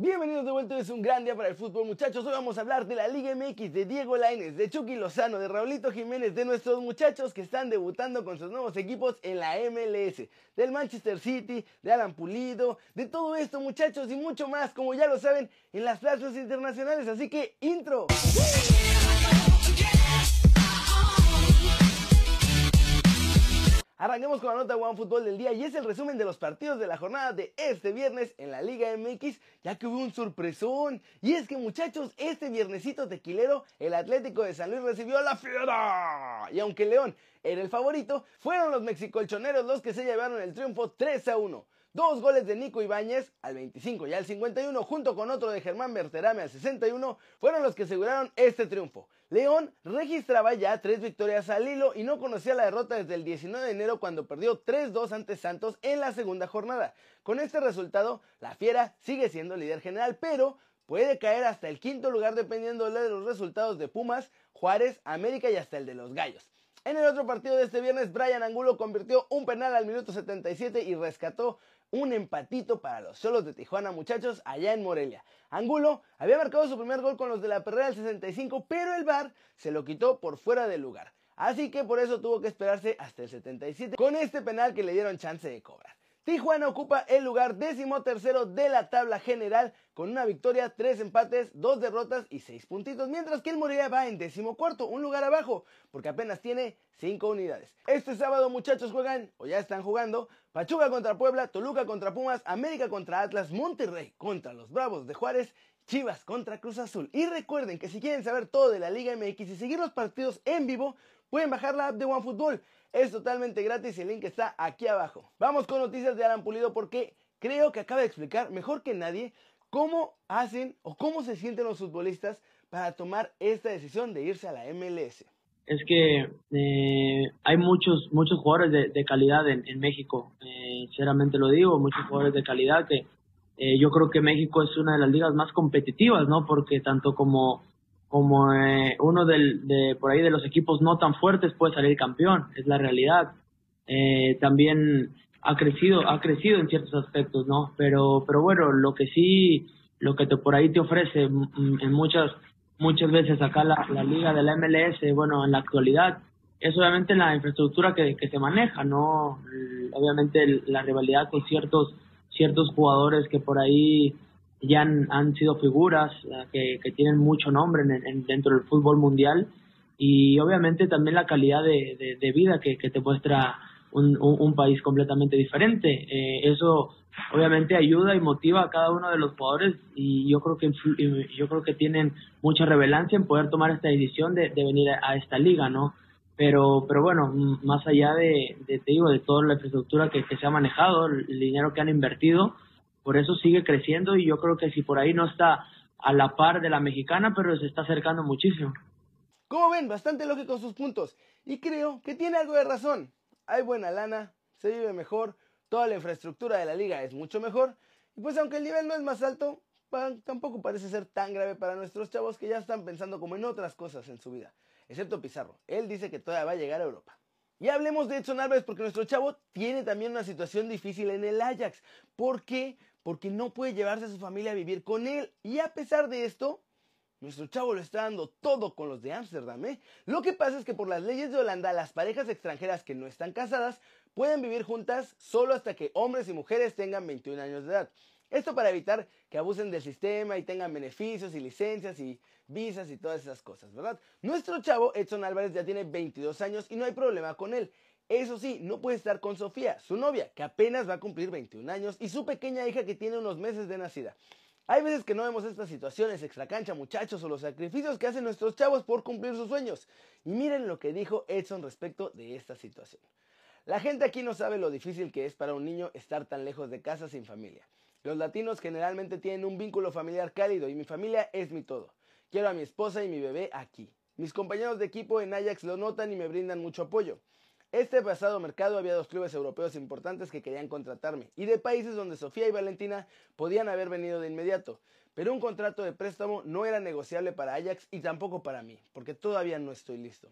Bienvenidos de vuelta, es un gran día para el fútbol muchachos. Hoy vamos a hablar de la Liga MX, de Diego Lainez, de Chucky Lozano, de Raulito Jiménez, de nuestros muchachos que están debutando con sus nuevos equipos en la MLS, del Manchester City, de Alan Pulido, de todo esto muchachos y mucho más, como ya lo saben, en las plazas internacionales. Así que, intro. Arranquemos con la nota One Fútbol del día y es el resumen de los partidos de la jornada de este viernes en la Liga MX, ya que hubo un sorpresón. Y es que muchachos, este viernesito tequilero, el Atlético de San Luis recibió la fiera. Y aunque León era el favorito, fueron los mexicolchoneros los que se llevaron el triunfo 3 a 1. Dos goles de Nico Ibáñez al 25 y al 51, junto con otro de Germán Berterame al 61, fueron los que aseguraron este triunfo. León registraba ya tres victorias al hilo y no conocía la derrota desde el 19 de enero cuando perdió 3-2 ante Santos en la segunda jornada. Con este resultado, la Fiera sigue siendo líder general, pero puede caer hasta el quinto lugar dependiendo de los resultados de Pumas, Juárez, América y hasta el de los Gallos. En el otro partido de este viernes, Brian Angulo convirtió un penal al minuto 77 y rescató un empatito para los solos de Tijuana, muchachos, allá en Morelia. Angulo había marcado su primer gol con los de la Perrera al 65, pero el VAR se lo quitó por fuera del lugar. Así que por eso tuvo que esperarse hasta el 77 con este penal que le dieron chance de cobrar. Tijuana ocupa el lugar décimo tercero de la tabla general con una victoria, tres empates, dos derrotas y seis puntitos, mientras que el Morelia va en décimo cuarto, un lugar abajo, porque apenas tiene cinco unidades. Este sábado muchachos juegan, o ya están jugando, Pachuca contra Puebla, Toluca contra Pumas, América contra Atlas, Monterrey contra los Bravos de Juárez, Chivas contra Cruz Azul. Y recuerden que si quieren saber todo de la Liga MX y seguir los partidos en vivo, pueden bajar la app de OneFootball. Es totalmente gratis y el link está aquí abajo. Vamos con noticias de Alan Pulido porque creo que acaba de explicar mejor que nadie cómo hacen o cómo se sienten los futbolistas para tomar esta decisión de irse a la MLS. Es que eh, hay muchos muchos jugadores de, calidad en, México, eh, sinceramente lo digo, muchos jugadores de calidad que eh, yo creo que México es una de las ligas más competitivas, ¿no? Porque tanto como como eh, uno del, de por ahí de los equipos no tan fuertes puede salir campeón, es la realidad. Eh, también ha crecido, ha crecido en ciertos aspectos, ¿no? Pero, pero bueno, lo que sí, lo que te, por ahí te ofrece en muchas, muchas veces acá la, la liga de la MLS, bueno, en la actualidad, es obviamente la infraestructura que, que se maneja, ¿no? Obviamente la rivalidad con ciertos, ciertos jugadores que por ahí ya han, sido figuras que, que, tienen mucho nombre en, dentro del fútbol mundial y obviamente también la calidad de, vida que, te muestra un, país completamente diferente. Eh, eso obviamente ayuda y motiva a cada uno de los jugadores y yo creo que yo creo que tienen mucha relevancia en poder tomar esta decisión de, venir a, esta liga, ¿no? Pero, pero bueno, más allá de, te digo, de toda la infraestructura que se ha manejado, el dinero que han invertido, por eso sigue creciendo y yo creo que si por ahí no está a la par de la mexicana, pero se está acercando muchísimo. Como ven, bastante lógico sus puntos y creo que tiene algo de razón. Hay buena lana, se vive mejor, toda la infraestructura de la liga es mucho mejor y pues aunque el nivel no es más alto, tampoco parece ser tan grave para nuestros chavos que ya están pensando como en otras cosas en su vida, excepto Pizarro. Él dice que todavía va a llegar a Europa. Y hablemos de Edson Álvarez porque nuestro chavo tiene también una situación difícil en el Ajax. ¿Por qué? Porque no puede llevarse a su familia a vivir con él. Y a pesar de esto, nuestro chavo lo está dando todo con los de Ámsterdam. ¿eh? Lo que pasa es que por las leyes de Holanda, las parejas extranjeras que no están casadas pueden vivir juntas solo hasta que hombres y mujeres tengan 21 años de edad. Esto para evitar que abusen del sistema y tengan beneficios y licencias y visas y todas esas cosas, ¿verdad? Nuestro chavo, Edson Álvarez, ya tiene 22 años y no hay problema con él. Eso sí, no puede estar con Sofía, su novia, que apenas va a cumplir 21 años, y su pequeña hija que tiene unos meses de nacida. Hay veces que no vemos estas situaciones extracancha, muchachos, o los sacrificios que hacen nuestros chavos por cumplir sus sueños. Y miren lo que dijo Edson respecto de esta situación. La gente aquí no sabe lo difícil que es para un niño estar tan lejos de casa sin familia. Los latinos generalmente tienen un vínculo familiar cálido y mi familia es mi todo. Quiero a mi esposa y mi bebé aquí. Mis compañeros de equipo en Ajax lo notan y me brindan mucho apoyo. Este pasado mercado había dos clubes europeos importantes que querían contratarme y de países donde Sofía y Valentina podían haber venido de inmediato, pero un contrato de préstamo no era negociable para Ajax y tampoco para mí, porque todavía no estoy listo.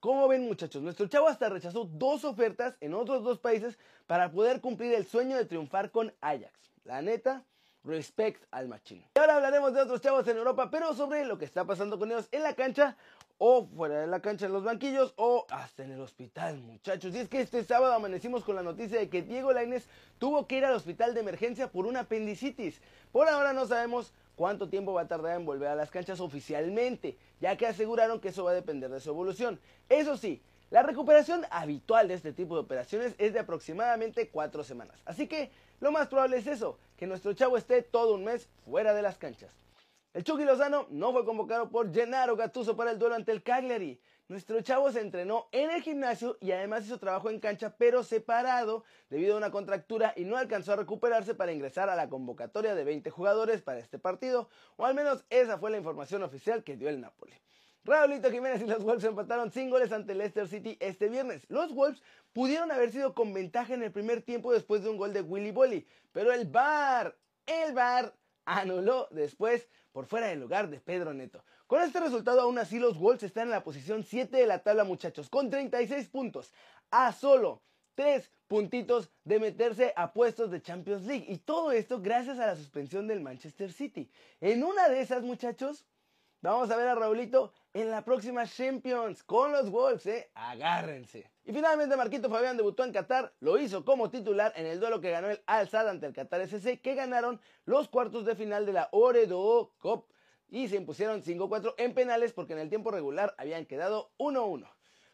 Como ven muchachos, nuestro chavo hasta rechazó dos ofertas en otros dos países para poder cumplir el sueño de triunfar con Ajax. La neta, respect al machín. Y ahora hablaremos de otros chavos en Europa, pero sobre lo que está pasando con ellos en la cancha o fuera de la cancha en los banquillos o hasta en el hospital, muchachos. Y es que este sábado amanecimos con la noticia de que Diego Lainez tuvo que ir al hospital de emergencia por una apendicitis. Por ahora no sabemos cuánto tiempo va a tardar en volver a las canchas oficialmente, ya que aseguraron que eso va a depender de su evolución. Eso sí, la recuperación habitual de este tipo de operaciones es de aproximadamente cuatro semanas. Así que lo más probable es eso, que nuestro chavo esté todo un mes fuera de las canchas. El Chucky Lozano no fue convocado por Gennaro Gattuso para el duelo ante el Cagliari. Nuestro chavo se entrenó en el gimnasio y además hizo trabajo en cancha, pero separado debido a una contractura y no alcanzó a recuperarse para ingresar a la convocatoria de 20 jugadores para este partido, o al menos esa fue la información oficial que dio el Napoli. Raulito Jiménez y los Wolves empataron sin goles ante Leicester City este viernes. Los Wolves pudieron haber sido con ventaja en el primer tiempo después de un gol de Willy Bolly, pero el VAR, el VAR anuló después por fuera del lugar de Pedro Neto. Con este resultado, aún así, los Wolves están en la posición 7 de la tabla, muchachos, con 36 puntos, a solo 3 puntitos de meterse a puestos de Champions League. Y todo esto gracias a la suspensión del Manchester City. En una de esas, muchachos, vamos a ver a Raulito en la próxima Champions con los Wolves, ¿eh? Agárrense. Y finalmente Marquito Fabián debutó en Qatar, lo hizo como titular en el duelo que ganó el Al Sadd ante el Qatar SC, que ganaron los cuartos de final de la Oredo Cup y se impusieron 5-4 en penales porque en el tiempo regular habían quedado 1-1.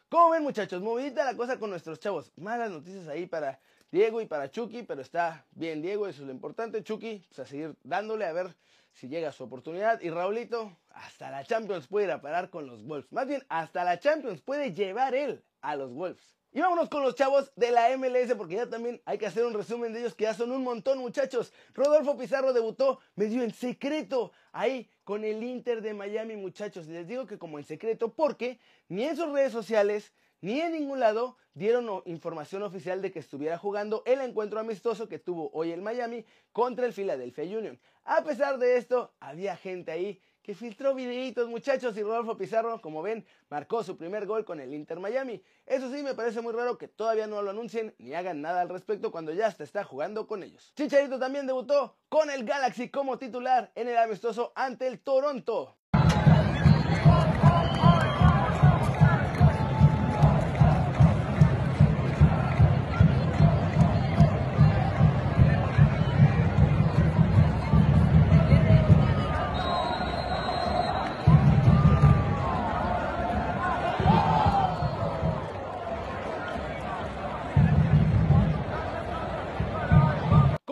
Como ven muchachos, movidita la cosa con nuestros chavos. Malas noticias ahí para Diego y para Chucky, pero está bien Diego, eso es lo importante. Chucky, pues a seguir dándole a ver si llega su oportunidad. Y Raulito, hasta la Champions puede ir a parar con los Wolves. Más bien, hasta la Champions puede llevar él a los Wolves. Y vámonos con los chavos de la MLS porque ya también hay que hacer un resumen de ellos que ya son un montón muchachos. Rodolfo Pizarro debutó medio en secreto ahí con el Inter de Miami muchachos. Les digo que como en secreto porque ni en sus redes sociales ni en ningún lado dieron información oficial de que estuviera jugando el encuentro amistoso que tuvo hoy el Miami contra el Philadelphia Union. A pesar de esto, había gente ahí que filtró videitos, muchachos, y Rodolfo Pizarro, como ven, marcó su primer gol con el Inter Miami. Eso sí, me parece muy raro que todavía no lo anuncien ni hagan nada al respecto cuando ya está jugando con ellos. Chicharito también debutó con el Galaxy como titular en el amistoso ante el Toronto.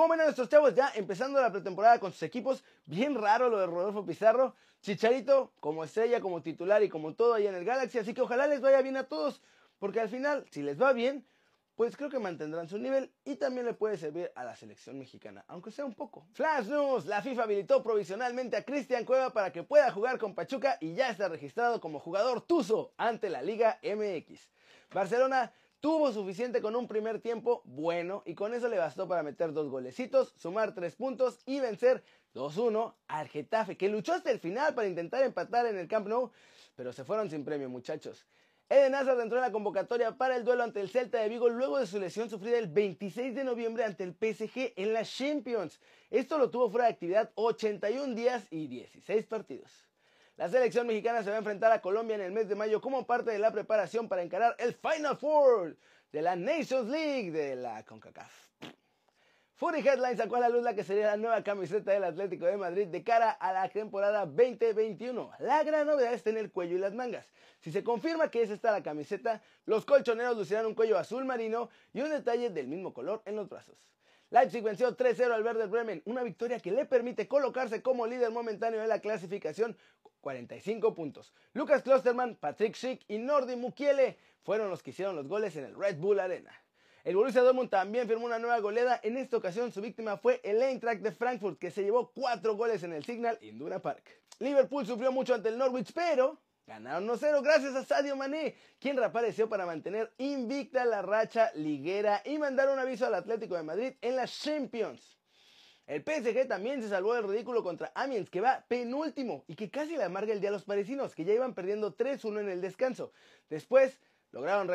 ¿Cómo ven nuestros chavos ya empezando la pretemporada con sus equipos? Bien raro lo de Rodolfo Pizarro. Chicharito como estrella, como titular y como todo ahí en el Galaxy. Así que ojalá les vaya bien a todos. Porque al final, si les va bien, pues creo que mantendrán su nivel y también le puede servir a la selección mexicana, aunque sea un poco. Flash News, la FIFA habilitó provisionalmente a Cristian Cueva para que pueda jugar con Pachuca y ya está registrado como jugador Tuzo ante la Liga MX. Barcelona Tuvo suficiente con un primer tiempo bueno y con eso le bastó para meter dos golecitos, sumar tres puntos y vencer 2-1 al Getafe, que luchó hasta el final para intentar empatar en el Camp Nou, pero se fueron sin premio muchachos. Eden Hazard entró en la convocatoria para el duelo ante el Celta de Vigo luego de su lesión sufrida el 26 de noviembre ante el PSG en la Champions. Esto lo tuvo fuera de actividad 81 días y 16 partidos. La selección mexicana se va a enfrentar a Colombia en el mes de mayo como parte de la preparación para encarar el Final Four de la Nations League de la CONCACAF. Fury Headline sacó a la luz la que sería la nueva camiseta del Atlético de Madrid de cara a la temporada 2021. La gran novedad está en el cuello y las mangas. Si se confirma que es esta la camiseta, los colchoneros lucirán un cuello azul marino y un detalle del mismo color en los brazos. Leipzig venció 3-0 al Werder Bremen, una victoria que le permite colocarse como líder momentáneo de la clasificación 45 puntos. Lucas Klosterman, Patrick Schick y Nordi Mukiele fueron los que hicieron los goles en el Red Bull Arena. El Borussia Dortmund también firmó una nueva goleada. En esta ocasión su víctima fue el Eintracht de Frankfurt, que se llevó cuatro goles en el Signal Induna Park. Liverpool sufrió mucho ante el Norwich, pero ganaron 1-0 gracias a Sadio Mané, quien reapareció para mantener invicta la racha liguera y mandar un aviso al Atlético de Madrid en las Champions. El PSG también se salvó del ridículo contra Amiens, que va penúltimo y que casi le amarga el día a los parisinos, que ya iban perdiendo 3-1 en el descanso. Después lograron,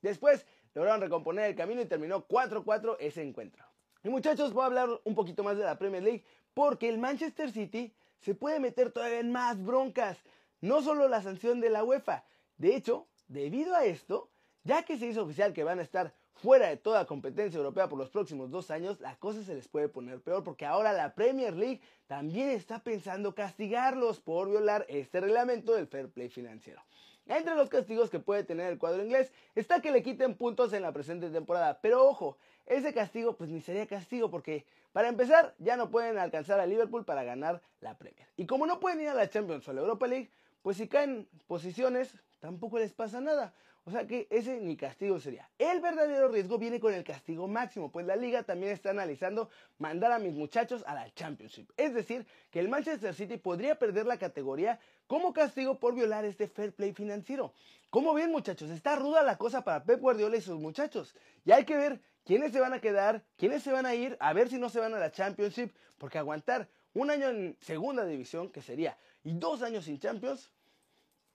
Después lograron recomponer el camino y terminó 4-4 ese encuentro. Y muchachos, voy a hablar un poquito más de la Premier League porque el Manchester City se puede meter todavía en más broncas. No solo la sanción de la UEFA. De hecho, debido a esto, ya que se hizo oficial que van a estar fuera de toda competencia europea por los próximos dos años, la cosa se les puede poner peor porque ahora la Premier League también está pensando castigarlos por violar este reglamento del fair play financiero. Entre los castigos que puede tener el cuadro inglés está que le quiten puntos en la presente temporada, pero ojo, ese castigo pues ni sería castigo porque para empezar ya no pueden alcanzar a Liverpool para ganar la Premier. Y como no pueden ir a la Champions o a la Europa League, pues si caen posiciones tampoco les pasa nada. O sea que ese ni castigo sería. El verdadero riesgo viene con el castigo máximo, pues la liga también está analizando mandar a mis muchachos a la Championship. Es decir, que el Manchester City podría perder la categoría como castigo por violar este fair play financiero. Como bien muchachos, está ruda la cosa para Pep Guardiola y sus muchachos. Y hay que ver quiénes se van a quedar, quiénes se van a ir, a ver si no se van a la Championship, porque aguantar un año en segunda división, que sería, y dos años sin Champions,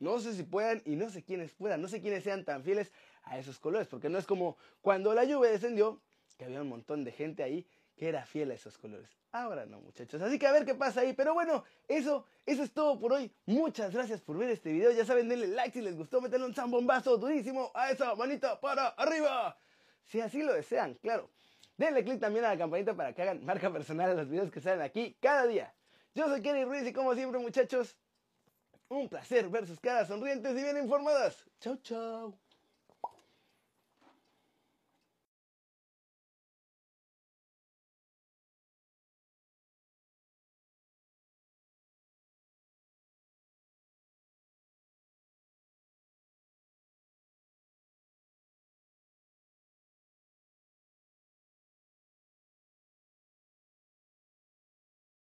no sé si puedan y no sé quiénes puedan, no sé quiénes sean tan fieles a esos colores, porque no es como cuando la lluvia descendió, que había un montón de gente ahí que era fiel a esos colores. Ahora no, muchachos. Así que a ver qué pasa ahí. Pero bueno, eso, eso es todo por hoy. Muchas gracias por ver este video. Ya saben, denle like si les gustó, meterle un zambombazo durísimo a esa manita para arriba. Si así lo desean, claro. Denle click también a la campanita para que hagan marca personal a los videos que salen aquí cada día. Yo soy Kenny Ruiz y como siempre, muchachos, un placer ver sus caras sonrientes y bien informadas. Chau, chau.